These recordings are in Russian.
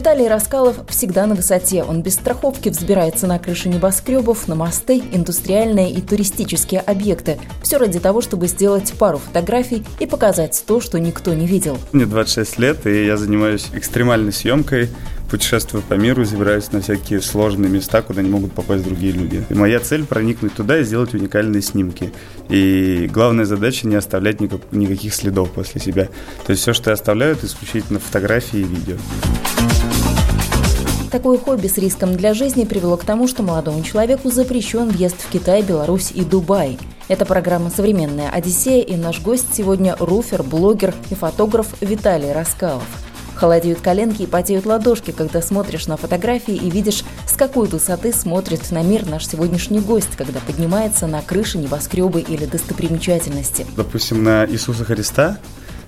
Виталий Раскалов всегда на высоте. Он без страховки взбирается на крыши небоскребов, на мосты, индустриальные и туристические объекты. Все ради того, чтобы сделать пару фотографий и показать то, что никто не видел. Мне 26 лет, и я занимаюсь экстремальной съемкой путешествую по миру, забираюсь на всякие сложные места, куда не могут попасть другие люди. И моя цель проникнуть туда и сделать уникальные снимки. И главная задача не оставлять никак, никаких следов после себя. То есть все, что я оставляю, это исключительно фотографии и видео. Такое хобби с риском для жизни привело к тому, что молодому человеку запрещен въезд в Китай, Беларусь и Дубай. Это программа «Современная Одиссея» и наш гость сегодня – руфер, блогер и фотограф Виталий Раскалов. Холодеют коленки и потеют ладошки, когда смотришь на фотографии и видишь, с какой высоты смотрит на мир наш сегодняшний гость, когда поднимается на крыши, небоскребы или достопримечательности. Допустим, на Иисуса Христа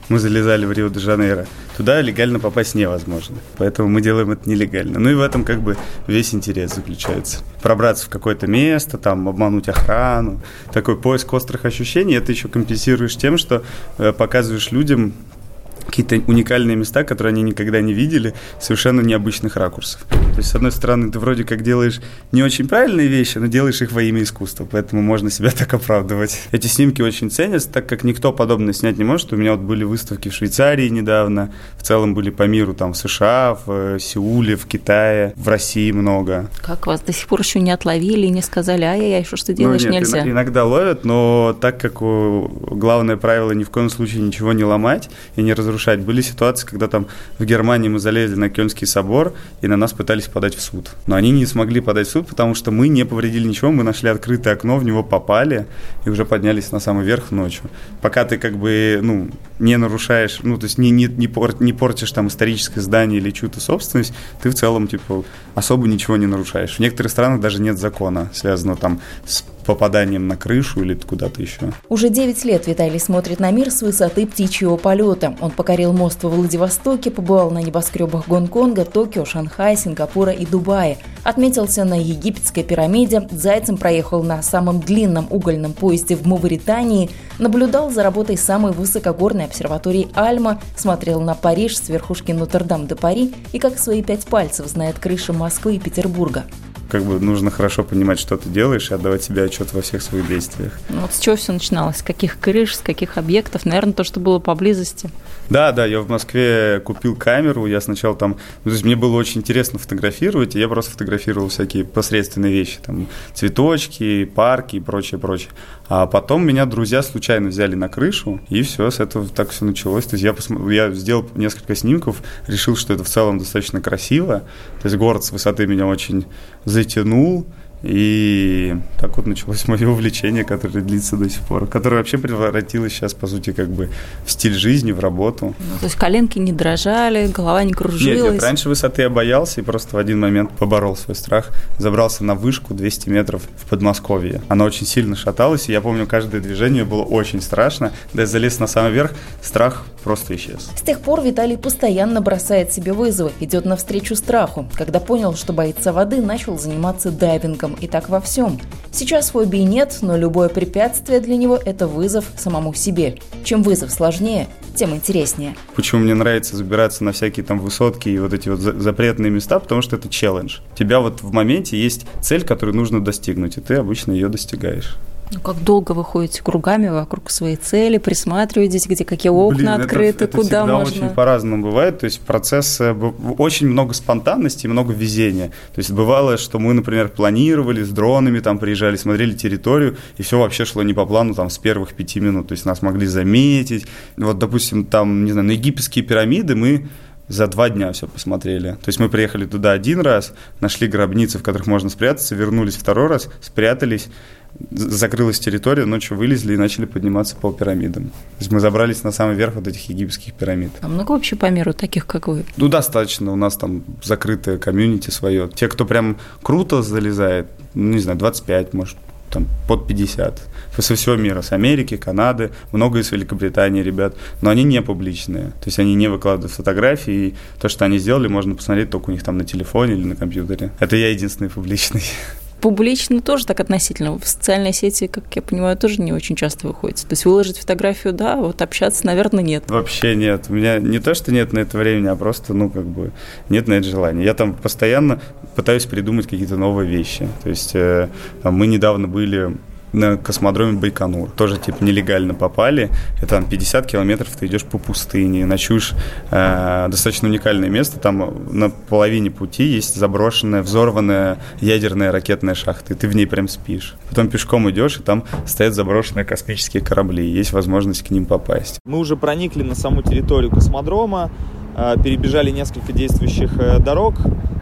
мы залезали в Рио-де-Жанейро, туда легально попасть невозможно. Поэтому мы делаем это нелегально. Ну и в этом как бы весь интерес заключается. Пробраться в какое-то место, там обмануть охрану. Такой поиск острых ощущений, это еще компенсируешь тем, что э, показываешь людям какие-то уникальные места, которые они никогда не видели, совершенно необычных ракурсов. То есть, с одной стороны, ты вроде как делаешь не очень правильные вещи, но делаешь их во имя искусства, поэтому можно себя так оправдывать. Эти снимки очень ценятся, так как никто подобное снять не может. У меня вот были выставки в Швейцарии недавно, в целом были по миру, там, в США, в Сеуле, в Китае, в России много. Как вас до сих пор еще не отловили и не сказали, ай-яй-яй, что ж ты делаешь, ну, нет, нельзя? иногда ловят, но так как главное правило ни в коем случае ничего не ломать и не разрушать разрушать. Были ситуации, когда там в Германии мы залезли на Кёльнский собор, и на нас пытались подать в суд. Но они не смогли подать в суд, потому что мы не повредили ничего, мы нашли открытое окно, в него попали и уже поднялись на самый верх ночью. Пока ты как бы, ну, не нарушаешь, ну, то есть не, не, не, пор, не портишь там историческое здание или чью-то собственность, ты в целом, типа, особо ничего не нарушаешь. В некоторых странах даже нет закона, связанного там с попаданием на крышу или куда-то еще. Уже 9 лет Виталий смотрит на мир с высоты птичьего полета. Он покорил мост во Владивостоке, побывал на небоскребах Гонконга, Токио, Шанхая, Сингапура и Дубая. Отметился на египетской пирамиде, зайцем проехал на самом длинном угольном поезде в Мавритании, наблюдал за работой самой высокогорной обсерватории Альма, смотрел на Париж с верхушки Нотр-Дам-де-Пари и как свои пять пальцев знает крыши Москвы и Петербурга как бы нужно хорошо понимать, что ты делаешь, и отдавать себе отчет во всех своих действиях. Ну, вот с чего все начиналось? С каких крыш, с каких объектов? Наверное, то, что было поблизости. Да, да, я в Москве купил камеру, я сначала там, то есть мне было очень интересно фотографировать, и я просто фотографировал всякие посредственные вещи, там цветочки, парки и прочее, прочее. А потом меня друзья случайно взяли на крышу, и все, с этого так все началось. То есть я, посмотр... я сделал несколько снимков, решил, что это в целом достаточно красиво. То есть город с высоты меня очень затянул. И так вот началось мое увлечение, которое длится до сих пор, которое вообще превратилось сейчас, по сути, как бы в стиль жизни, в работу. Ну, то есть коленки не дрожали, голова не кружилась? Нет, нет, раньше высоты я боялся и просто в один момент поборол свой страх. Забрался на вышку 200 метров в Подмосковье. Она очень сильно шаталась, и я помню, каждое движение было очень страшно. Да я залез на самый верх, страх просто исчез. С тех пор Виталий постоянно бросает себе вызовы, идет навстречу страху. Когда понял, что боится воды, начал заниматься дайвингом и так во всем. Сейчас фобии нет, но любое препятствие для него – это вызов самому себе. Чем вызов сложнее, тем интереснее. Почему мне нравится забираться на всякие там высотки и вот эти вот запретные места, потому что это челлендж. У тебя вот в моменте есть цель, которую нужно достигнуть, и ты обычно ее достигаешь. Ну, как долго вы ходите кругами вокруг своей цели, присматриваетесь, где какие окна Блин, открыты, это, это куда можно? очень по-разному бывает. То есть процесс, очень много спонтанности и много везения. То есть бывало, что мы, например, планировали с дронами, там приезжали, смотрели территорию, и все вообще шло не по плану там с первых пяти минут. То есть нас могли заметить. Вот, допустим, там, не знаю, на египетские пирамиды мы за два дня все посмотрели. То есть мы приехали туда один раз, нашли гробницы, в которых можно спрятаться, вернулись второй раз, спрятались, закрылась территория, ночью вылезли и начали подниматься по пирамидам. То есть мы забрались на самый верх вот этих египетских пирамид. А много вообще по миру таких, как вы? Ну, достаточно. У нас там закрытое комьюнити свое. Те, кто прям круто залезает, ну, не знаю, 25, может, там под 50 со всего мира, с Америки, Канады, много из Великобритании ребят, но они не публичные, то есть они не выкладывают фотографии, и то, что они сделали, можно посмотреть только у них там на телефоне или на компьютере. Это я единственный публичный публично тоже так относительно. В социальной сети, как я понимаю, тоже не очень часто выходите. То есть выложить фотографию, да, вот общаться, наверное, нет. Вообще нет. У меня не то, что нет на это времени, а просто, ну, как бы, нет на это желания. Я там постоянно пытаюсь придумать какие-то новые вещи. То есть э, там, мы недавно были на космодроме Байконур. Тоже, типа, нелегально попали. Это там 50 километров ты идешь по пустыне, ночуешь. Э, достаточно уникальное место. Там на половине пути есть заброшенная, взорванная ядерная ракетная шахта, и ты в ней прям спишь. Потом пешком идешь, и там стоят заброшенные космические корабли, есть возможность к ним попасть. Мы уже проникли на саму территорию космодрома, перебежали несколько действующих э, дорог,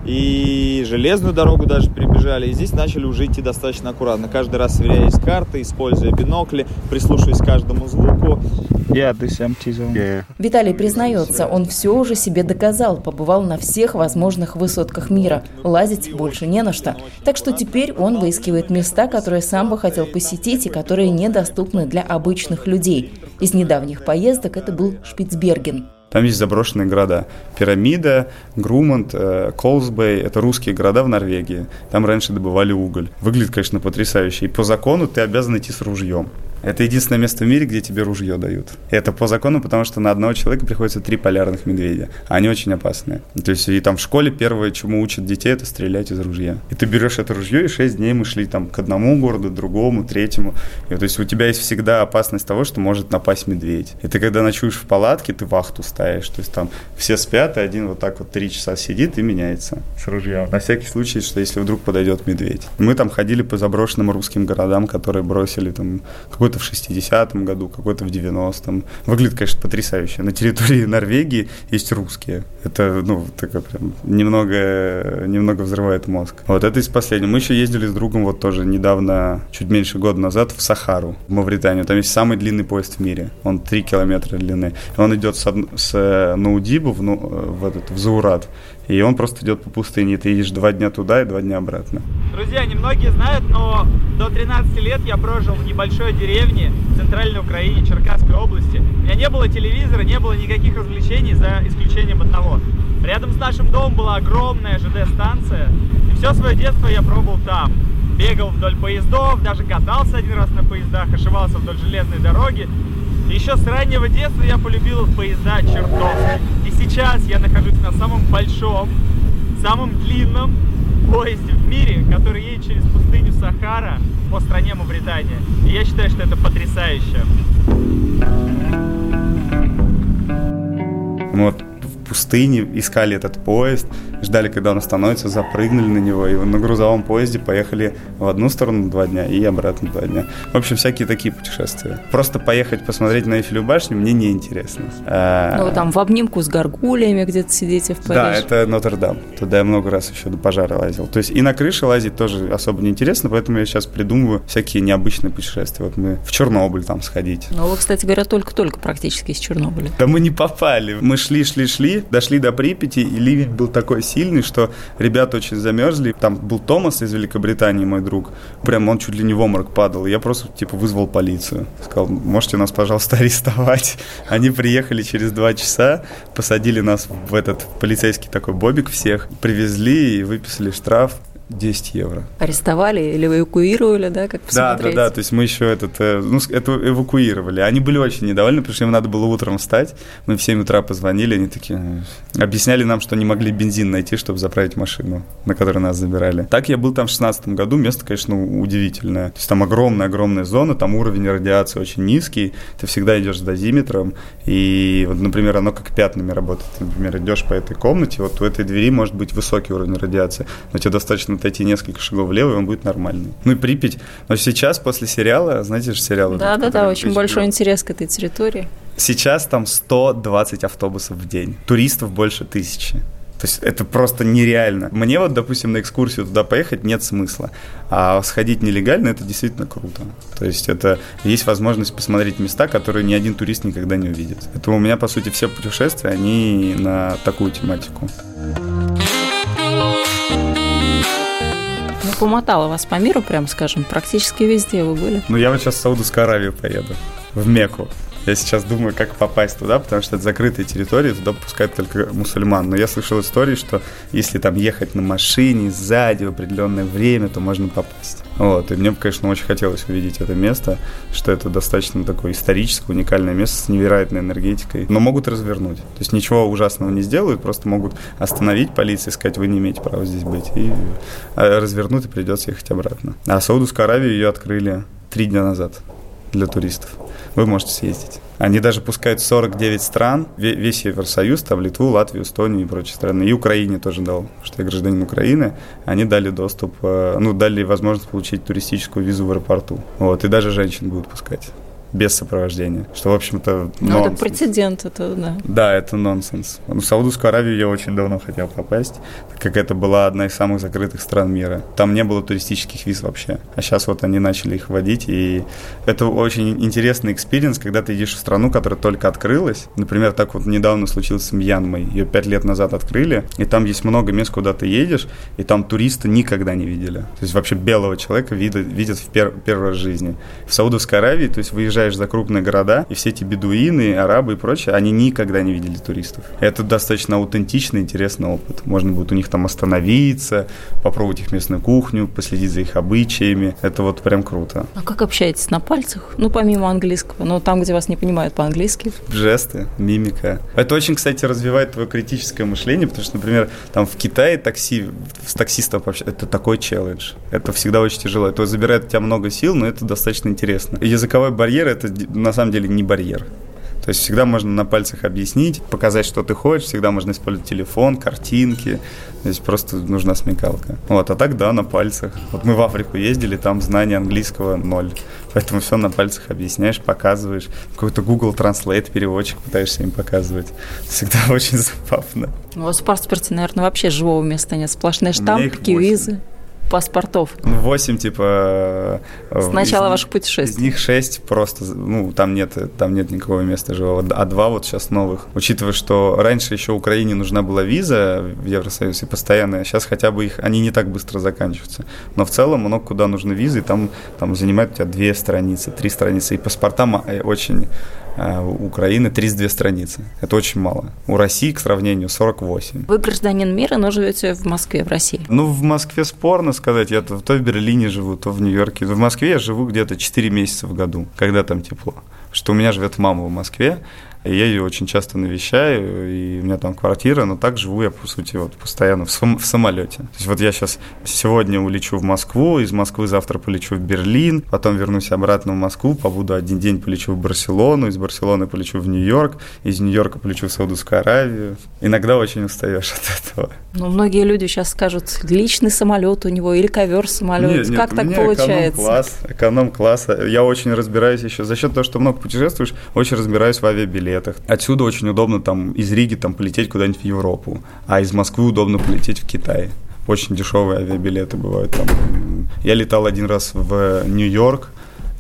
и железную дорогу даже перебежали. И здесь начали уже идти достаточно аккуратно. Каждый раз сверяясь карты, используя бинокли, прислушиваясь к каждому звуку. Yeah, this empty zone. Yeah. Виталий признается, он все уже себе доказал, побывал на всех возможных высотках мира. Лазить больше не на что. Так что теперь он выискивает места, которые сам бы хотел посетить и которые недоступны для обычных людей. Из недавних поездок это был Шпицберген. Там есть заброшенные города. Пирамида, Грумант, э, Колсбей – это русские города в Норвегии. Там раньше добывали уголь. Выглядит, конечно, потрясающе. И по закону ты обязан идти с ружьем. Это единственное место в мире, где тебе ружье дают. Это по закону, потому что на одного человека приходится три полярных медведя. А они очень опасные. То есть и там в школе первое, чему учат детей, это стрелять из ружья. И ты берешь это ружье, и шесть дней мы шли там к одному городу, другому, третьему. И, то есть у тебя есть всегда опасность того, что может напасть медведь. И ты когда ночуешь в палатке, ты вахту ставишь. То есть там все спят, и один вот так вот три часа сидит и меняется с ружьем. На всякий случай, что если вдруг подойдет медведь. Мы там ходили по заброшенным русским городам, которые бросили там какой какой-то в 60-м году, какой-то в 90-м. Выглядит, конечно, потрясающе. На территории Норвегии есть русские. Это, ну, такое прям немного, немного взрывает мозг. Вот это из последнего. Мы еще ездили с другом вот тоже недавно, чуть меньше года назад, в Сахару, в Мавританию. Там есть самый длинный поезд в мире. Он 3 километра длины. Он идет с, с э, Наудибу в, ну, в, этот, в Заурат и он просто идет по пустыне. Ты едешь два дня туда и два дня обратно. Друзья, немногие знают, но до 13 лет я прожил в небольшой деревне в центральной Украине, Черкасской области. У меня не было телевизора, не было никаких развлечений, за исключением одного. Рядом с нашим домом была огромная ЖД-станция, и все свое детство я пробовал там. Бегал вдоль поездов, даже катался один раз на поездах, ошивался вдоль железной дороги. Еще с раннего детства я полюбил поезда чертовски. И сейчас я нахожусь на самом большом, самом длинном поезде в мире, который едет через пустыню Сахара по стране Мавритания. И я считаю, что это потрясающе. Вот пустыне, искали этот поезд, ждали, когда он остановится, запрыгнули на него, и на грузовом поезде поехали в одну сторону два дня и обратно два дня. В общем, всякие такие путешествия. Просто поехать посмотреть на Эйфелеву башню мне не интересно. А, ну, там в обнимку с горгулями где-то сидите в Париже. Да, это Нотр-Дам. Туда я много раз еще до пожара лазил. То есть и на крыше лазить тоже особо не интересно, поэтому я сейчас придумываю всякие необычные путешествия. Вот мы в Чернобыль там сходить. Ну, вы, кстати говоря, только-только практически из Чернобыля. Да мы не попали. Мы шли, шли, шли, дошли до Припяти, и ливень был такой сильный, что ребята очень замерзли. Там был Томас из Великобритании, мой друг. Прям он чуть ли не в оморок падал. Я просто, типа, вызвал полицию. Сказал, можете нас, пожалуйста, арестовать. Они приехали через два часа, посадили нас в этот полицейский такой бобик всех, привезли и выписали штраф 10 евро. Арестовали или эвакуировали, да, как посмотреть? Да, да, да, то есть мы еще этот, э, ну, это эвакуировали. Они были очень недовольны, потому что им надо было утром встать. Мы в 7 утра позвонили, они такие, объясняли нам, что не могли бензин найти, чтобы заправить машину, на которой нас забирали. Так я был там в 16 году, место, конечно, удивительное. То есть там огромная-огромная зона, там уровень радиации очень низкий, ты всегда идешь с дозиметром, и вот, например, оно как пятнами работает. Ты, например, идешь по этой комнате, вот у этой двери может быть высокий уровень радиации, но тебе достаточно отойти несколько шагов влево, и он будет нормальный. Ну и Припять. Но сейчас, после сериала, знаете же сериал? Да, да, да, очень большой интерес к этой территории. Сейчас там 120 автобусов в день. Туристов больше тысячи. То есть это просто нереально. Мне вот, допустим, на экскурсию туда поехать нет смысла. А сходить нелегально это действительно круто. То есть это есть возможность посмотреть места, которые ни один турист никогда не увидит. Это у меня, по сути, все путешествия, они на такую тематику помотало вас по миру, прям скажем, практически везде вы были. Ну, я вот сейчас в Саудовскую Аравию поеду, в Мекку. Я сейчас думаю, как попасть туда, потому что это закрытая территория, туда пускают только мусульман. Но я слышал истории, что если там ехать на машине сзади в определенное время, то можно попасть. Вот, и мне, конечно, очень хотелось увидеть это место, что это достаточно такое историческое, уникальное место с невероятной энергетикой. Но могут развернуть. То есть ничего ужасного не сделают, просто могут остановить полицию сказать, вы не имеете права здесь быть. И а, развернут, и придется ехать обратно. А Саудовскую Аравию ее открыли три дня назад для туристов вы можете съездить. Они даже пускают 49 стран, весь Евросоюз, там Литву, Латвию, Эстонию и прочие страны. И Украине тоже дал, что я гражданин Украины. Они дали доступ, э, ну, дали возможность получить туристическую визу в аэропорту. Вот, и даже женщин будут пускать без сопровождения. Что, в общем-то, Ну, это прецедент, это, да. Да, это нонсенс. В Саудовскую Аравию я очень давно хотел попасть, так как это была одна из самых закрытых стран мира. Там не было туристических виз вообще. А сейчас вот они начали их вводить, и это очень интересный experience, когда ты едешь в страну, которая только открылась. Например, так вот недавно случилось с Мьянмой. Ее пять лет назад открыли, и там есть много мест, куда ты едешь, и там туристы никогда не видели. То есть вообще белого человека видят, видят в пер, первый раз в жизни. В Саудовской Аравии, то есть выезжая выезжаешь за крупные города, и все эти бедуины, арабы и прочее, они никогда не видели туристов. Это достаточно аутентичный, интересный опыт. Можно будет у них там остановиться, попробовать их местную кухню, последить за их обычаями. Это вот прям круто. А как общаетесь? На пальцах? Ну, помимо английского, но там, где вас не понимают по-английски? Жесты, мимика. Это очень, кстати, развивает твое критическое мышление, потому что, например, там в Китае такси, с таксистом вообще, это такой челлендж. Это всегда очень тяжело. Это забирает у тебя много сил, но это достаточно интересно. Языковой барьер – это на самом деле не барьер. То есть всегда можно на пальцах объяснить, показать, что ты хочешь, всегда можно использовать телефон, картинки. Здесь просто нужна смекалка. Вот, а так да, на пальцах. Вот мы в Африку ездили, там знания английского ноль. Поэтому все на пальцах объясняешь, показываешь. Какой-то Google Translate переводчик пытаешься им показывать. Всегда очень забавно. У вас в паспорте, наверное, вообще живого места нет. Сплошные штампики, визы паспортов? Восемь, типа... Э, С начала ваших путешествий. Из них шесть просто, ну, там нет, там нет никакого места живого. А два вот сейчас новых. Учитывая, что раньше еще Украине нужна была виза в Евросоюз и постоянная, сейчас хотя бы их, они не так быстро заканчиваются. Но в целом много куда нужны визы, и там, там занимают у тебя две страницы, три страницы. И паспорта э, очень у Украины 32 страницы. Это очень мало. У России, к сравнению, 48. Вы гражданин мира, но живете в Москве, в России. Ну, в Москве спорно сказать. Я то, то в Берлине живу, то в Нью-Йорке. В Москве я живу где-то 4 месяца в году, когда там тепло. Что у меня живет мама в Москве, я ее очень часто навещаю, и у меня там квартира, но так живу я, по сути, вот постоянно в, сам, в самолете. То есть вот я сейчас сегодня улечу в Москву, из Москвы завтра полечу в Берлин, потом вернусь обратно в Москву, побуду один день, полечу в Барселону, из Барселоны полечу в Нью-Йорк, из Нью-Йорка полечу в Саудовскую Аравию. Иногда очень устаешь от этого. Ну, многие люди сейчас скажут, личный самолет у него или ковер самолет. Нет, нет, как так получается? Эконом-класс, эконом-класс. Я очень разбираюсь еще за счет того, что много путешествуешь, очень разбираюсь в авиабилетах билетах. Отсюда очень удобно там из Риги там полететь куда-нибудь в Европу, а из Москвы удобно полететь в Китай. Очень дешевые авиабилеты бывают там. Я летал один раз в Нью-Йорк,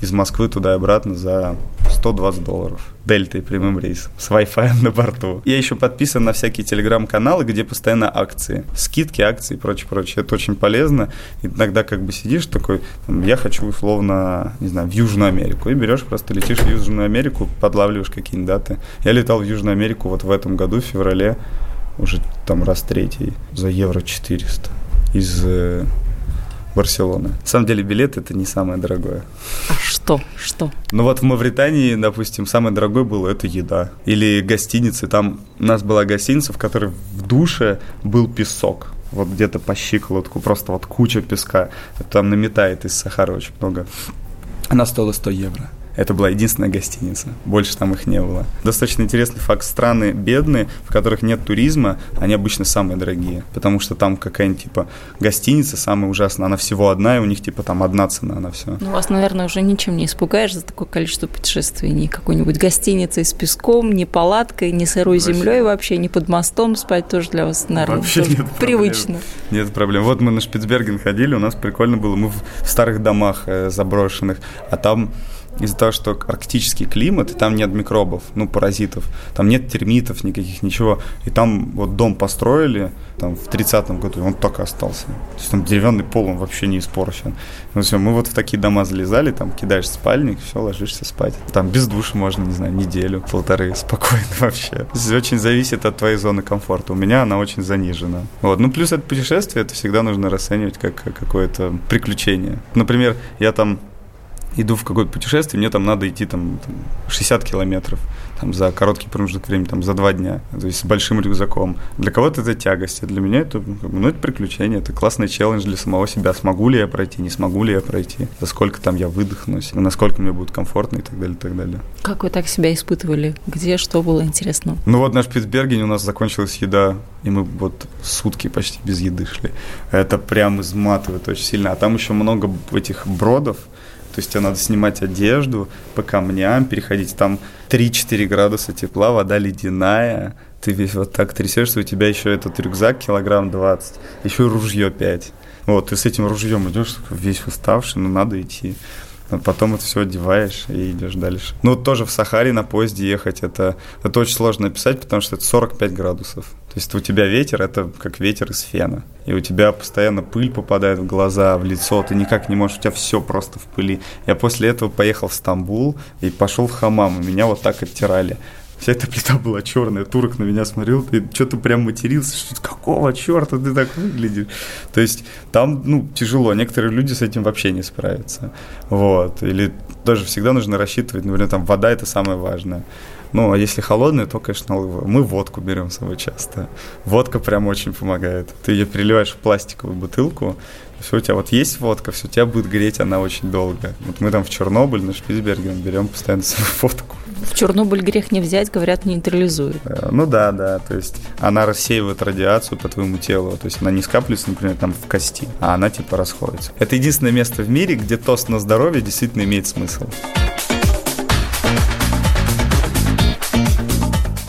из Москвы туда и обратно за 120 долларов. Дельтой прямым рейсом с Wi-Fi на борту. Я еще подписан на всякие телеграм-каналы, где постоянно акции. Скидки, акции и прочее, прочее. Это очень полезно. Иногда как бы сидишь такой, там, я хочу условно, не знаю, в Южную Америку. И берешь, просто летишь в Южную Америку, подлавливаешь какие-нибудь даты. Я летал в Южную Америку вот в этом году, в феврале, уже там раз третий, за евро 400 из э, Барселоны. На самом деле билет это не самое дорогое. А что? Что? Ну вот в Мавритании, допустим, самое дорогое было это еда. Или гостиницы. Там у нас была гостиница, в которой в душе был песок. Вот где-то по щиколотку, просто вот куча песка. Там наметает из Сахары очень много. Она стоила 100 евро. Это была единственная гостиница. Больше там их не было. Достаточно интересный факт. Страны бедные, в которых нет туризма, они обычно самые дорогие. Потому что там какая-нибудь, типа, гостиница самая ужасная. Она всего одна, и у них, типа, там одна цена на все. Ну, вас, наверное, уже ничем не испугаешь за такое количество путешествий. Ни какой-нибудь гостиницей с песком, ни палаткой, ни сырой вообще. землей вообще, ни под мостом спать тоже для вас, наверное, вообще нет привычно. Проблем. Нет проблем. Вот мы на Шпицберген ходили, у нас прикольно было. Мы в старых домах э, заброшенных, а там из-за того, что арктический климат, и там нет микробов, ну, паразитов, там нет термитов никаких, ничего. И там вот дом построили, там, в 30-м году, и он так и остался. То есть там деревянный пол, он вообще не испорчен. Ну, все, мы вот в такие дома залезали, там, кидаешь спальник, все, ложишься спать. Там без душа можно, не знаю, неделю, полторы, спокойно вообще. Очень зависит от твоей зоны комфорта. У меня она очень занижена. Вот. Ну, плюс это путешествие, это всегда нужно расценивать как какое-то приключение. Например, я там иду в какое-то путешествие, мне там надо идти там, там 60 километров там, за короткий промежуток времени, там, за два дня, то есть с большим рюкзаком. Для кого-то это тягость, а для меня это, ну, это приключение, это классный челлендж для самого себя. Смогу ли я пройти, не смогу ли я пройти, за сколько там я выдохнусь, насколько мне будет комфортно и так далее, и так далее. Как вы так себя испытывали? Где, что было интересно? Ну вот наш Питтсберген, у нас закончилась еда, и мы вот сутки почти без еды шли. Это прям изматывает очень сильно. А там еще много этих бродов, то есть тебе надо снимать одежду по камням, переходить. Там 3-4 градуса тепла, вода ледяная. Ты весь вот так трясешься, у тебя еще этот рюкзак килограмм 20, еще ружье 5. Вот, ты с этим ружьем идешь, весь уставший, но надо идти. А потом это все одеваешь и идешь дальше. Ну, тоже в Сахаре на поезде ехать, это, это очень сложно описать, потому что это 45 градусов. То есть у тебя ветер, это как ветер из фена. И у тебя постоянно пыль попадает в глаза, в лицо, ты никак не можешь, у тебя все просто в пыли. Я после этого поехал в Стамбул и пошел в хамам, и меня вот так оттирали. Вся эта плита была черная, турок на меня смотрел, ты что-то прям матерился, что какого черта ты так выглядишь? То есть там, ну, тяжело, некоторые люди с этим вообще не справятся. Вот, или тоже всегда нужно рассчитывать, например, там вода – это самое важное. Ну, а если холодная, то, конечно, мы водку берем с собой часто. Водка прям очень помогает. Ты ее переливаешь в пластиковую бутылку, все, у тебя вот есть водка, все, тебя будет греть она очень долго. Вот мы там в Чернобыль, на Шпицберген берем постоянно свою водку. В Чернобыль грех не взять, говорят, нейтрализует. Э, ну да, да, то есть она рассеивает радиацию по твоему телу, то есть она не скапливается, например, там в кости, а она типа расходится. Это единственное место в мире, где тост на здоровье действительно имеет смысл.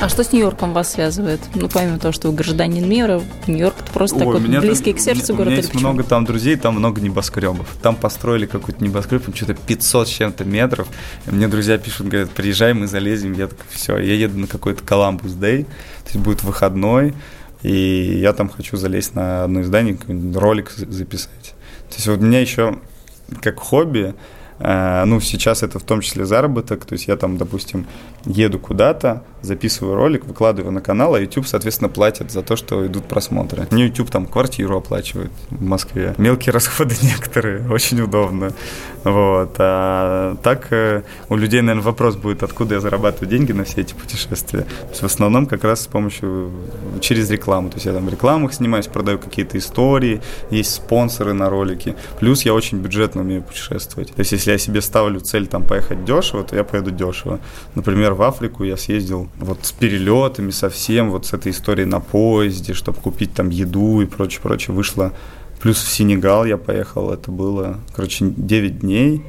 А что с Нью-Йорком вас связывает? Ну, помимо того, что вы гражданин мира, Нью-Йорк это просто Ой, такой близкий там, к сердцу город. У меня есть много там друзей, там много небоскребов. Там построили какой-то небоскреб, что-то 500 с чем-то метров. И мне друзья пишут, говорят, приезжай, мы залезем. Я такой, все, я еду на какой-то Коламбус Дэй, то есть будет выходной, и я там хочу залезть на одно из зданий, ролик записать. То есть вот у меня еще как хобби Э, ну, сейчас это в том числе заработок, то есть я там, допустим, еду куда-то, записываю ролик, выкладываю на канал, а YouTube, соответственно, платит за то, что идут просмотры. Мне YouTube там квартиру оплачивает в Москве. Мелкие расходы некоторые, очень удобно. Вот. А так э, у людей, наверное, вопрос будет, откуда я зарабатываю деньги на все эти путешествия. То есть в основном как раз с помощью, через рекламу. То есть я там в рекламах снимаюсь, продаю какие-то истории, есть спонсоры на ролики. Плюс я очень бюджетно умею путешествовать. То есть если я себе ставлю цель там поехать дешево, то я поеду дешево. Например, в Африку я съездил вот с перелетами совсем, вот с этой историей на поезде, чтобы купить там еду и прочее, прочее. Вышло Плюс в Сенегал я поехал, это было, короче, 9 дней.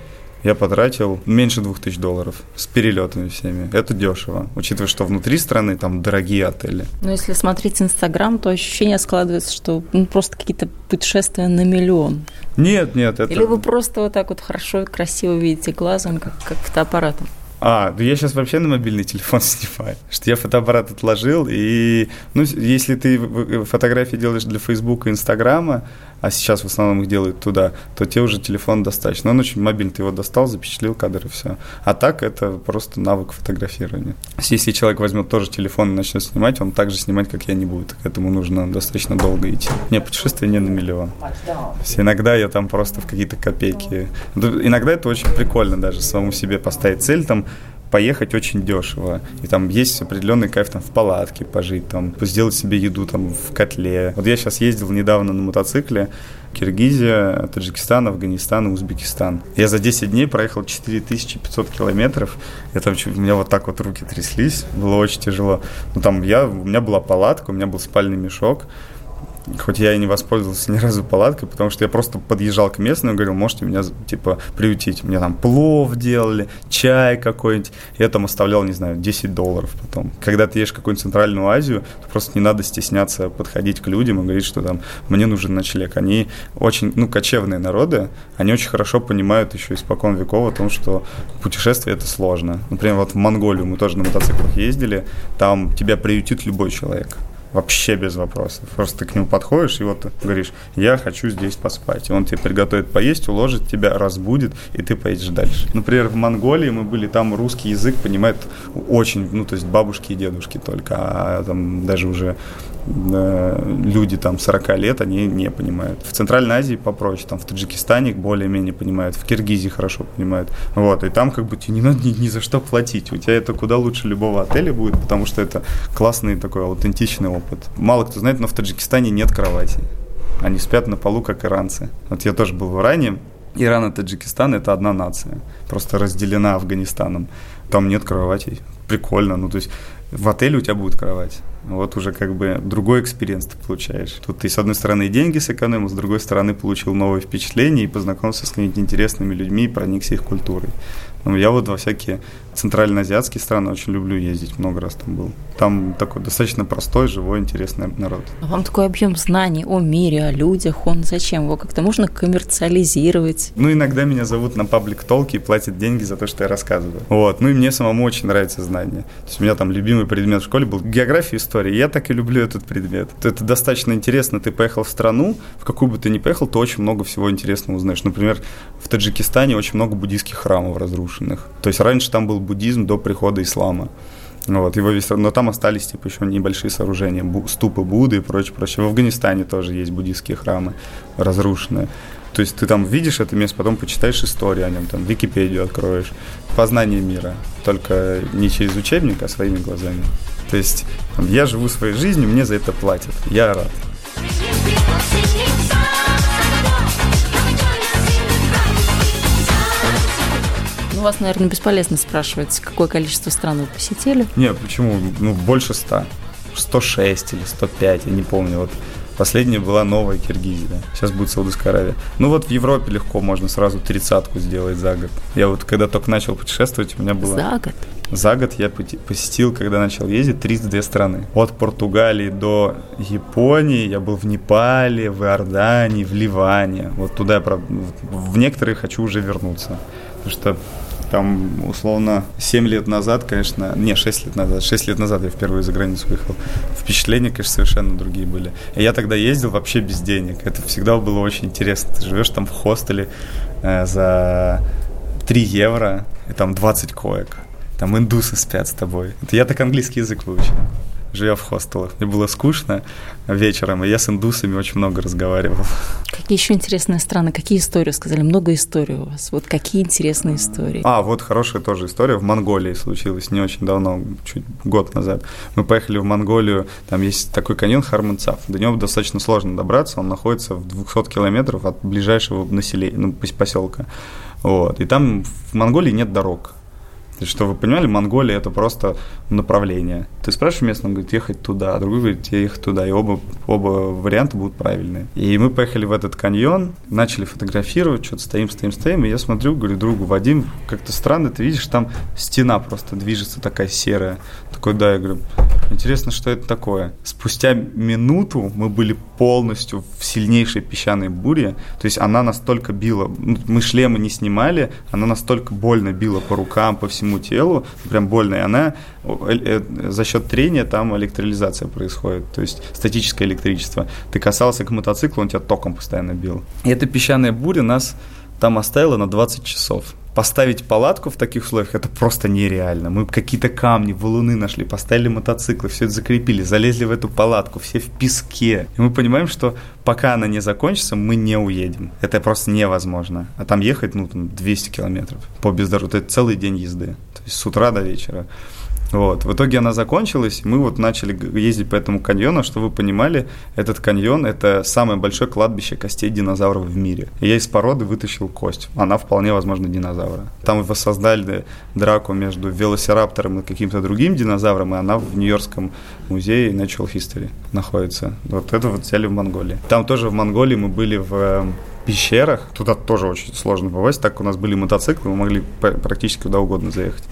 Я потратил меньше двух тысяч долларов с перелетами всеми. Это дешево, учитывая, что внутри страны там дорогие отели. Но если смотреть Инстаграм, то ощущение складывается, что ну, просто какие-то путешествия на миллион. Нет, нет, это... Или вы просто вот так вот хорошо и красиво видите глазом, как, как фотоаппаратом? А, я сейчас вообще на мобильный телефон снимаю. Что я фотоаппарат отложил, и, ну, если ты фотографии делаешь для Фейсбука Инстаграма, а сейчас в основном их делают туда, то тебе уже телефон достаточно. Он очень мобильный, ты его достал, запечатлил кадр и все. А так это просто навык фотографирования. Если человек возьмет тоже телефон и начнет снимать, он так же снимать, как я, не будет. К этому нужно достаточно долго идти. Не, путешествие не на миллион. Иногда я там просто в какие-то копейки. Иногда это очень прикольно даже самому себе поставить цель там поехать очень дешево. И там есть определенный кайф там в палатке пожить, там сделать себе еду там в котле. Вот я сейчас ездил недавно на мотоцикле, Киргизия, Таджикистан, Афганистан Узбекистан. Я за 10 дней проехал 4500 километров. Я там, у меня вот так вот руки тряслись, было очень тяжело. Ну там я, у меня была палатка, у меня был спальный мешок, хоть я и не воспользовался ни разу палаткой, потому что я просто подъезжал к местным и говорил, можете меня, типа, приютить. Мне там плов делали, чай какой-нибудь. Я там оставлял, не знаю, 10 долларов потом. Когда ты едешь в какую-нибудь Центральную Азию, то просто не надо стесняться подходить к людям и говорить, что там мне нужен ночлег. Они очень, ну, кочевные народы, они очень хорошо понимают еще испокон веков о том, что путешествие это сложно. Например, вот в Монголию мы тоже на мотоциклах ездили, там тебя приютит любой человек. Вообще без вопросов. Просто ты к нему подходишь и вот говоришь, я хочу здесь поспать. И он тебе приготовит поесть, уложит тебя, разбудит, и ты поедешь дальше. Например, в Монголии мы были, там русский язык понимает очень, ну, то есть бабушки и дедушки только, а там даже уже люди там 40 лет, они не понимают. В Центральной Азии попроще, там в Таджикистане более-менее понимают, в Киргизии хорошо понимают. Вот, и там как бы тебе не надо ни, ни за что платить. У тебя это куда лучше любого отеля будет, потому что это классный такой аутентичный опыт. Мало кто знает, но в Таджикистане нет кровати. Они спят на полу, как иранцы. Вот я тоже был в Иране, Иран и Таджикистан – это одна нация, просто разделена Афганистаном. Там нет кроватей. Прикольно. Ну, то есть в отеле у тебя будет кровать. Вот уже как бы другой experience ты получаешь. Тут ты, с одной стороны, деньги сэкономил, с другой стороны, получил новые впечатления и познакомился с какими-то интересными людьми и проникся их культурой. Ну, я вот во всякие центральноазиатские страны очень люблю ездить, много раз там был. Там такой достаточно простой, живой, интересный народ. А вам такой объем знаний о мире, о людях, он зачем? Его как-то можно коммерциализировать? Ну, иногда меня зовут на паблик толки и платят деньги за то, что я рассказываю. Вот. Ну и мне самому очень нравится знание. То есть у меня там любимый предмет в школе был география и история. Я так и люблю этот предмет. Это достаточно интересно. Ты поехал в страну, в какую бы ты ни поехал, ты очень много всего интересного узнаешь. Например, в Таджикистане очень много буддийских храмов разрушенных. То есть раньше там был буддизм до прихода ислама. Вот, его весь, но там остались типа еще небольшие сооружения, бу, ступы Будды и прочее, прочее. В Афганистане тоже есть буддийские храмы разрушенные. То есть ты там видишь это место, потом почитаешь историю о нем, там Википедию откроешь, познание мира, только не через учебник, а своими глазами. То есть я живу своей жизнью, мне за это платят, я рад. Вас, наверное, бесполезно спрашивать, какое количество стран вы посетили. Нет, почему? Ну, больше ста. 106 или 105, я не помню. Вот Последняя была новая Киргизия. Сейчас будет Саудовская Аравия. Ну вот в Европе легко можно сразу тридцатку сделать за год. Я вот когда только начал путешествовать, у меня было... За год? За год я посетил, когда начал ездить, 32 страны. От Португалии до Японии я был в Непале, в Иордании, в Ливане. Вот туда я, правда, в некоторые хочу уже вернуться. Потому что там, условно, 7 лет назад, конечно, не, 6 лет назад, 6 лет назад я впервые за границу выехал, впечатления, конечно, совершенно другие были. Я тогда ездил вообще без денег. Это всегда было очень интересно. Ты живешь там в хостеле э, за 3 евро, и там 20 коек. Там индусы спят с тобой. Это я так английский язык выучил живя в хостелах. Мне было скучно вечером, и я с индусами очень много разговаривал. Какие еще интересные страны? Какие истории сказали? Много историй у вас. Вот какие интересные истории? А, вот хорошая тоже история. В Монголии случилась не очень давно, чуть год назад. Мы поехали в Монголию, там есть такой каньон Харманцав. До него достаточно сложно добраться, он находится в 200 километров от ближайшего населения, ну, поселка. Вот. И там в Монголии нет дорог. Что вы понимали, Монголия это просто направление. Ты спрашиваешь местного, говорит, ехать туда, а другой говорит, ехать туда. И оба, оба варианта будут правильные. И мы поехали в этот каньон, начали фотографировать, что-то стоим, стоим, стоим. И я смотрю, говорю другу, Вадим, как-то странно, ты видишь, там стена просто движется такая серая. Такой, да, я говорю, интересно, что это такое. Спустя минуту мы были полностью в сильнейшей песчаной буре. То есть она настолько била, ну, мы шлемы не снимали, она настолько больно била по рукам, по всему всему телу, прям больно, и она э, э, за счет трения там электролизация происходит, то есть статическое электричество. Ты касался к мотоциклу, он тебя током постоянно бил. И эта песчаная буря нас там оставила на 20 часов. Поставить палатку в таких условиях это просто нереально. Мы какие-то камни, валуны нашли, поставили мотоциклы, все это закрепили, залезли в эту палатку, все в песке. И мы понимаем, что пока она не закончится, мы не уедем. Это просто невозможно. А там ехать, ну, там 200 километров по бездорожью. Это целый день езды. То есть с утра до вечера. Вот. В итоге она закончилась, мы вот начали ездить по этому каньону, что вы понимали, этот каньон – это самое большое кладбище костей динозавров в мире. Я из породы вытащил кость. Она вполне возможно динозавра. Там воссоздали драку между велосираптором и каким-то другим динозавром, и она в Нью-Йоркском музее Natural History находится. Вот это вот взяли в Монголии. Там тоже в Монголии мы были в э, пещерах. Туда тоже очень сложно попасть. Так у нас были мотоциклы, мы могли практически куда угодно заехать.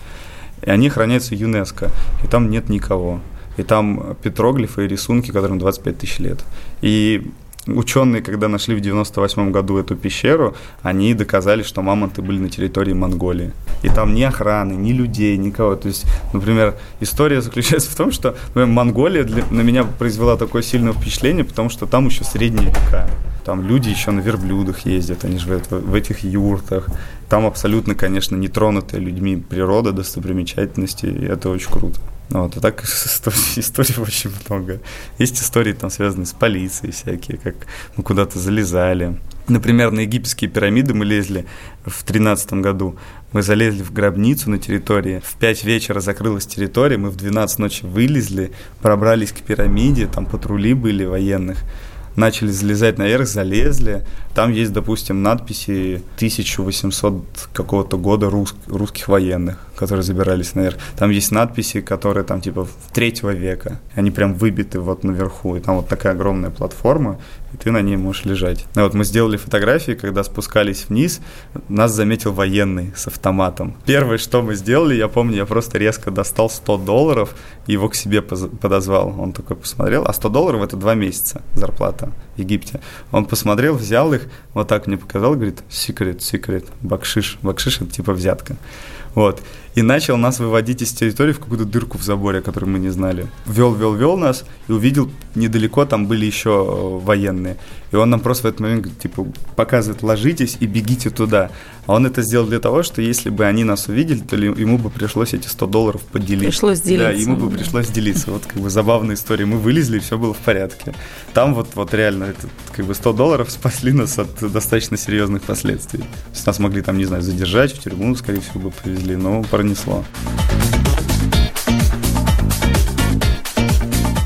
И они хранятся ЮНЕСКО, и там нет никого. И там петроглифы и рисунки, которым 25 тысяч лет. И ученые, когда нашли в 98 году эту пещеру, они доказали, что мамонты были на территории Монголии. И там ни охраны, ни людей, никого. То есть, например, история заключается в том, что например, Монголия для, на меня произвела такое сильное впечатление, потому что там еще средние века. Там люди еще на верблюдах ездят, они живут в, в этих юртах. Там абсолютно, конечно, нетронутая людьми природа, достопримечательности, и это очень круто. Вот, а так историй, очень много. Есть истории, там, связанные с полицией всякие, как мы куда-то залезали. Например, на египетские пирамиды мы лезли в тринадцатом году. Мы залезли в гробницу на территории. В 5 вечера закрылась территория, мы в 12 ночи вылезли, пробрались к пирамиде, там патрули были военных начали залезать наверх, залезли. Там есть, допустим, надписи 1800 какого-то года рус, русских военных, которые забирались наверх. Там есть надписи, которые там типа третьего века. Они прям выбиты вот наверху. И там вот такая огромная платформа, и ты на ней можешь лежать. И вот мы сделали фотографии, когда спускались вниз, нас заметил военный с автоматом. Первое, что мы сделали, я помню, я просто резко достал 100 долларов и его к себе подозвал. Он такой посмотрел, а 100 долларов это два месяца зарплата в Египте. Он посмотрел, взял их, вот так мне показал, говорит, секрет, секрет, бакшиш. Бакшиш это типа взятка. Вот. И начал нас выводить из территории в какую-то дырку в заборе, которую мы не знали. Вел, вел, вел нас и увидел недалеко, там были еще э, военные. И он нам просто в этот момент типа показывает, ложитесь и бегите туда. А он это сделал для того, что если бы они нас увидели, то ему бы пришлось эти 100 долларов поделить. Пришлось делиться. Да, ему бы пришлось делиться. Вот как бы забавная история. Мы вылезли, и все было в порядке. Там вот, вот реально это, как бы 100 долларов спасли нас от достаточно серьезных последствий. То есть нас могли там, не знаю, задержать, в тюрьму, скорее всего, бы повезли, но пронесло.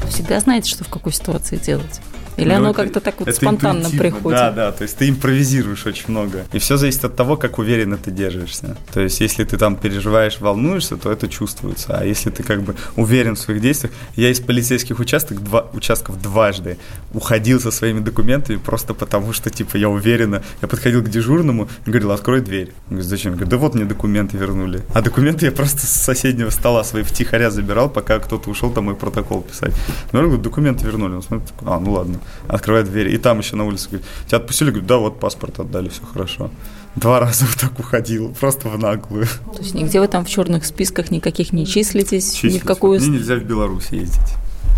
Всегда знаете, что в какой ситуации делать? Или ну, оно как-то так вот спонтанно приходит? Да, да, то есть ты импровизируешь очень много. И все зависит от того, как уверенно ты держишься. То есть если ты там переживаешь, волнуешься, то это чувствуется. А если ты как бы уверен в своих действиях... Я из полицейских участков, два, участков дважды уходил со своими документами просто потому, что типа я уверенно... Я подходил к дежурному и говорил, открой дверь. Он говорит, зачем? Я говорю, да вот мне документы вернули. А документы я просто с соседнего стола свои втихаря забирал, пока кто-то ушел там мой протокол писать. Ну, я говорю, документы вернули. Он смотрит, а, ну ладно открывает дверь, и там еще на улице говорит, тебя отпустили, говорит, да, вот паспорт отдали, все хорошо. Два раза вот так уходил, просто в наглую. То есть нигде вы там в черных списках никаких не числитесь, Числюсь. ни в какую... Мне нельзя в Беларусь ездить.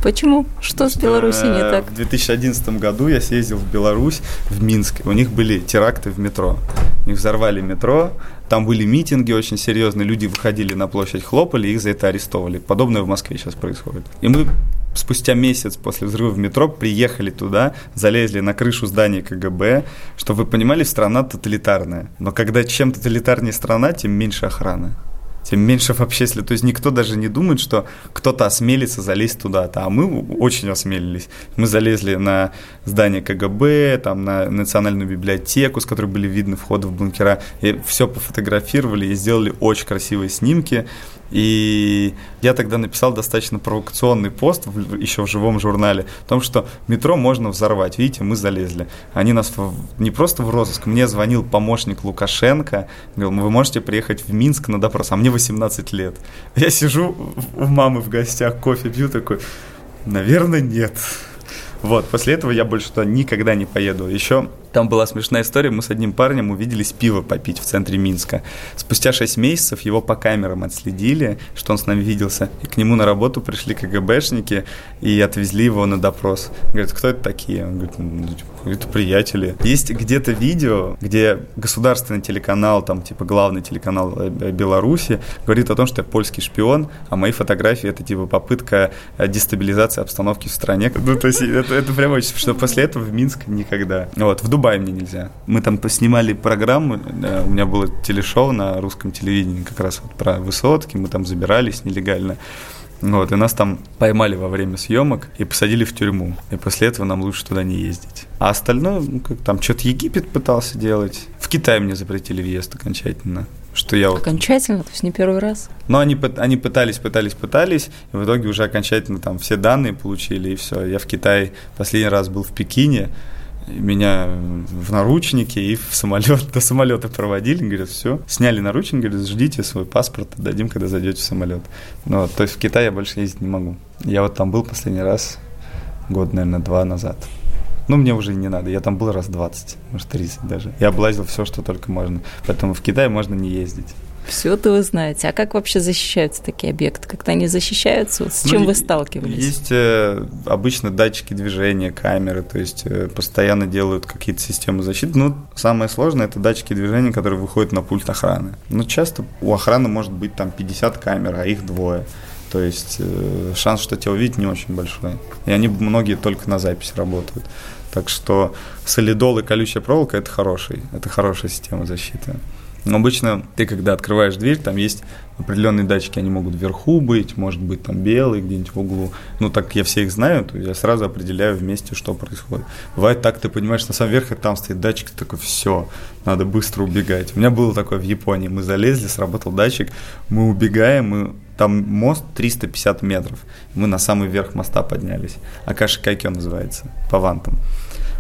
Почему? Что с Беларусью не так? В 2011 году я съездил в Беларусь, в Минск. У них были теракты в метро. У них взорвали метро, там были митинги очень серьезные, люди выходили на площадь, хлопали, их за это арестовали. Подобное в Москве сейчас происходит. И мы спустя месяц после взрыва в метро приехали туда, залезли на крышу здания КГБ, чтобы вы понимали, страна тоталитарная. Но когда чем тоталитарнее страна, тем меньше охраны тем меньше вообще, если... То есть никто даже не думает, что кто-то осмелится залезть туда-то, а мы очень осмелились. Мы залезли на здание КГБ, там на национальную библиотеку, с которой были видны входы в бункера, и все пофотографировали и сделали очень красивые снимки. И я тогда написал достаточно провокационный пост в, еще в живом журнале о том, что метро можно взорвать. Видите, мы залезли. Они нас в, не просто в розыск, мне звонил помощник Лукашенко, говорил, вы можете приехать в Минск на допрос, а мне 18 лет. Я сижу у мамы в гостях, кофе пью, такой, наверное, нет. Вот, после этого я больше туда никогда не поеду. Еще там была смешная история, мы с одним парнем увиделись пиво попить в центре Минска. Спустя 6 месяцев его по камерам отследили, что он с нами виделся, и к нему на работу пришли КГБшники и отвезли его на допрос. Говорят, кто это такие? Он говорит, ну, это приятели. Есть где-то видео, где государственный телеканал, там типа главный телеканал э, Беларуси, говорит о том, что я польский шпион, а мои фотографии это типа попытка э, дестабилизации обстановки в стране. Ну, то есть это, это прямо очень, что после этого в Минск никогда. Вот, в Дубае Дубай мне нельзя. Мы там поснимали программу, у меня было телешоу на русском телевидении как раз вот про высотки, мы там забирались нелегально. Вот, и нас там поймали во время съемок и посадили в тюрьму. И после этого нам лучше туда не ездить. А остальное, ну, как там, что-то Египет пытался делать. В Китай мне запретили въезд окончательно. Что я вот... Окончательно? То есть не первый раз? Ну, они, они пытались, пытались, пытались, и в итоге уже окончательно там все данные получили, и все. Я в Китае последний раз был в Пекине, меня в наручники и в самолет, до самолета проводили, говорят, все, сняли наручники, говорят, ждите свой паспорт, дадим, когда зайдете в самолет. Ну, то есть в Китай я больше ездить не могу. Я вот там был последний раз год, наверное, два назад. Ну, мне уже не надо, я там был раз 20, может, 30 даже. Я облазил все, что только можно. Поэтому в Китай можно не ездить. Все это вы знаете. А как вообще защищаются такие объекты? Как-то они защищаются? С ну, чем вы сталкивались? Есть э, обычно датчики движения, камеры, то есть э, постоянно делают какие-то системы защиты. Но самое сложное – это датчики движения, которые выходят на пульт охраны. Ну, часто у охраны может быть там 50 камер, а их двое. То есть э, шанс, что тебя увидят, не очень большой. И они многие только на запись работают. Так что солидол и колючая проволока – это хороший, это хорошая система защиты. Но обычно ты, когда открываешь дверь, там есть определенные датчики, они могут вверху быть, может быть там белый где-нибудь в углу. Ну, так я все их знаю, то я сразу определяю вместе, что происходит. Бывает так, ты понимаешь, на самом верхе там стоит датчик, ты такой, все, надо быстро убегать. У меня было такое в Японии, мы залезли, сработал датчик, мы убегаем, мы там мост 350 метров, мы на самый верх моста поднялись. Акаши Кайкё называется, по вантам.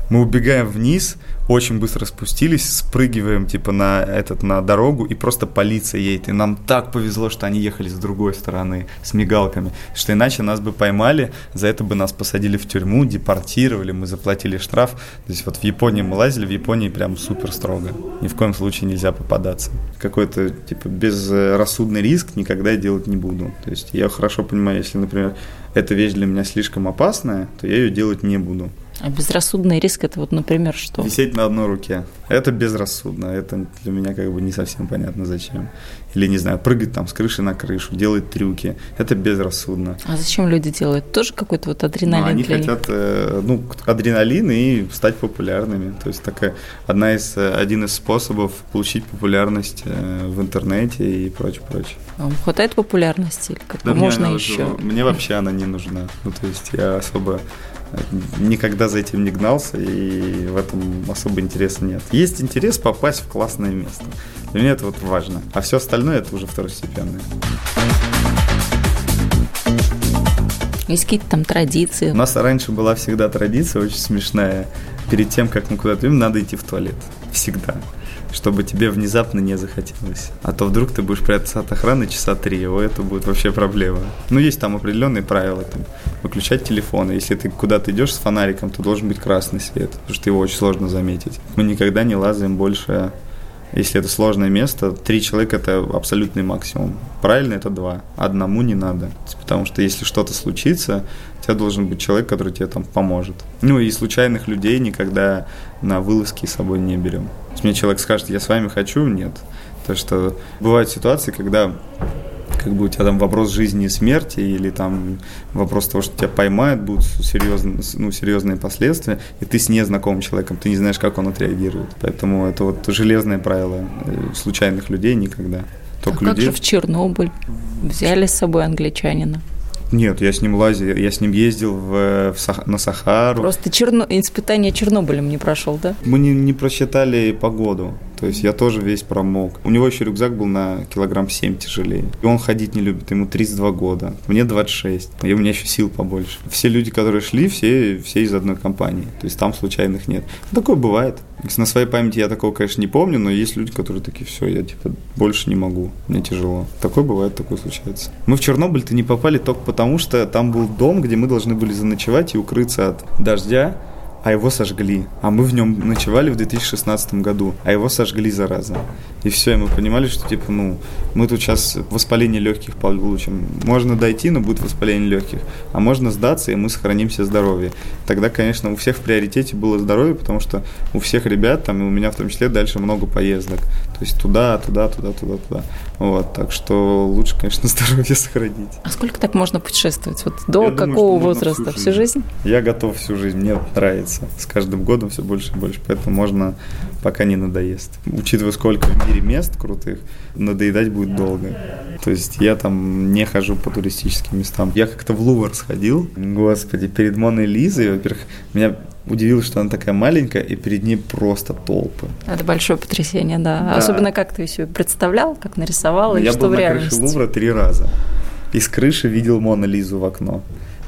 Мы убегаем вниз, очень быстро спустились, спрыгиваем типа на этот на дорогу и просто полиция едет. И нам так повезло, что они ехали с другой стороны с мигалками, что иначе нас бы поймали, за это бы нас посадили в тюрьму, депортировали, мы заплатили штраф. То есть вот в Японии мы лазили, в Японии прям супер строго. Ни в коем случае нельзя попадаться. Какой-то типа безрассудный риск никогда делать не буду. То есть я хорошо понимаю, если, например, эта вещь для меня слишком опасная, то я ее делать не буду. А безрассудный риск это вот, например, что? Висеть на одной руке. Это безрассудно. Это для меня как бы не совсем понятно зачем. Или, не знаю, прыгать там с крыши на крышу, делать трюки. Это безрассудно. А зачем люди делают? Тоже какой-то вот адреналин ну, они для хотят, э, ну, адреналин и стать популярными. То есть такая одна из, э, один из способов получить популярность э, в интернете и прочее, прочее. Вам хватает популярности или как да можно еще? Мне вообще она не нужна. Ну, то есть я особо никогда за этим не гнался, и в этом особо интереса нет. Есть интерес попасть в классное место. Для меня это вот важно. А все остальное это уже второстепенное. Есть какие-то там традиции? У нас раньше была всегда традиция очень смешная. Перед тем, как мы куда-то идем, надо идти в туалет. Всегда чтобы тебе внезапно не захотелось. А то вдруг ты будешь прятаться от охраны часа три, о, это будет вообще проблема. Ну, есть там определенные правила, там, выключать телефон. Если ты куда-то идешь с фонариком, то должен быть красный свет, потому что его очень сложно заметить. Мы никогда не лазаем больше если это сложное место, три человека – это абсолютный максимум. Правильно – это два. Одному не надо. Потому что если что-то случится, у тебя должен быть человек, который тебе там поможет. Ну и случайных людей никогда на вылазки с собой не берем. Если мне человек скажет, я с вами хочу, нет. То что бывают ситуации, когда как бы у тебя там вопрос жизни и смерти или там вопрос того, что тебя поймают, будут серьезные, ну, серьезные последствия, и ты с незнакомым человеком, ты не знаешь, как он отреагирует. Поэтому это вот железное правило э, случайных людей никогда. Только а людей... как же в Чернобыль? Взяли с собой англичанина? Нет, я с ним лазил, я с ним ездил в, в Сах, на Сахару. Просто черно, испытание Чернобылем не прошел, да? Мы не, не просчитали погоду. То есть я тоже весь промок. У него еще рюкзак был на килограмм 7 тяжелее. И он ходить не любит, ему 32 года. Мне 26. И у меня еще сил побольше. Все люди, которые шли, все, все из одной компании. То есть там случайных нет. Такое бывает. На своей памяти я такого, конечно, не помню, но есть люди, которые такие, все, я типа больше не могу, мне тяжело. Такое бывает, такое случается. Мы в Чернобыль-то не попали только потому, что там был дом, где мы должны были заночевать и укрыться от дождя а его сожгли. А мы в нем ночевали в 2016 году, а его сожгли, зараза. и все, и мы понимали, что, типа, ну, мы тут сейчас воспаление легких получим. Можно дойти, но будет воспаление легких, а можно сдаться, и мы сохраним себе здоровье. Тогда, конечно, у всех в приоритете было здоровье, потому что у всех ребят, там, и у меня в том числе, дальше много поездок. То есть туда, туда, туда, туда, туда. Вот, так что лучше, конечно, здоровье сохранить. А сколько так можно путешествовать? Вот до Я какого думаю, возраста? Всю жизнь? всю жизнь? Я готов всю жизнь, мне нравится. С каждым годом все больше и больше, поэтому можно пока не надоест. Учитывая, сколько в мире мест крутых, надоедать будет долго. То есть я там не хожу по туристическим местам. Я как-то в Лувр сходил, господи, перед Моной Лизой, во-первых, меня удивило, что она такая маленькая, и перед ней просто толпы. Это большое потрясение, да. да. Особенно как ты себе представлял, как нарисовал, я и что в реальности. Я был на крыше Лувра три раза. И с крыши видел Мона Лизу в окно.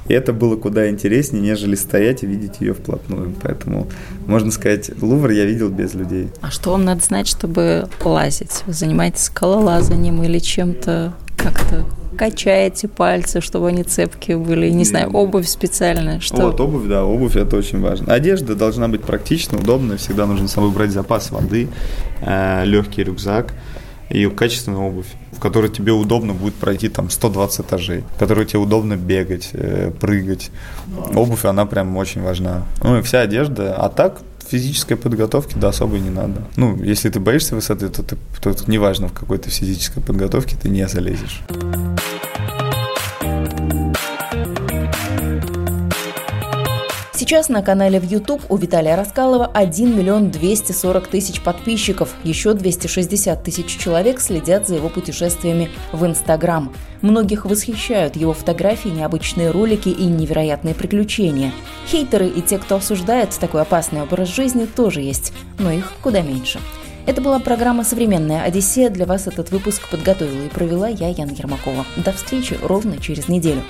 И это было куда интереснее, нежели стоять и видеть ее вплотную. Поэтому, можно сказать, Лувр я видел без людей. А что вам надо знать, чтобы лазить? Вы занимаетесь скалолазанием или чем-то как-то качаете пальцы, чтобы они цепкие были, не знаю, обувь специальная, что? Вот, обувь, да, обувь это очень важно. Одежда должна быть практична, удобная, всегда нужно с собой брать запас воды, э, легкий рюкзак и качественную обувь, в которой тебе удобно будет пройти там 120 этажей, в которой тебе удобно бегать, э, прыгать. Обувь, она прям очень важна. Ну и вся одежда. А так, физической подготовки да особо не надо. Ну, если ты боишься высоты, то, ты, то, то неважно, в какой то физической подготовке ты не залезешь. Сейчас на канале в YouTube у Виталия Раскалова 1 миллион 240 тысяч подписчиков. Еще 260 тысяч человек следят за его путешествиями в Инстаграм. Многих восхищают его фотографии, необычные ролики и невероятные приключения. Хейтеры и те, кто осуждает такой опасный образ жизни, тоже есть, но их куда меньше. Это была программа «Современная Одиссея». Для вас этот выпуск подготовила и провела я, Яна Ермакова. До встречи ровно через неделю.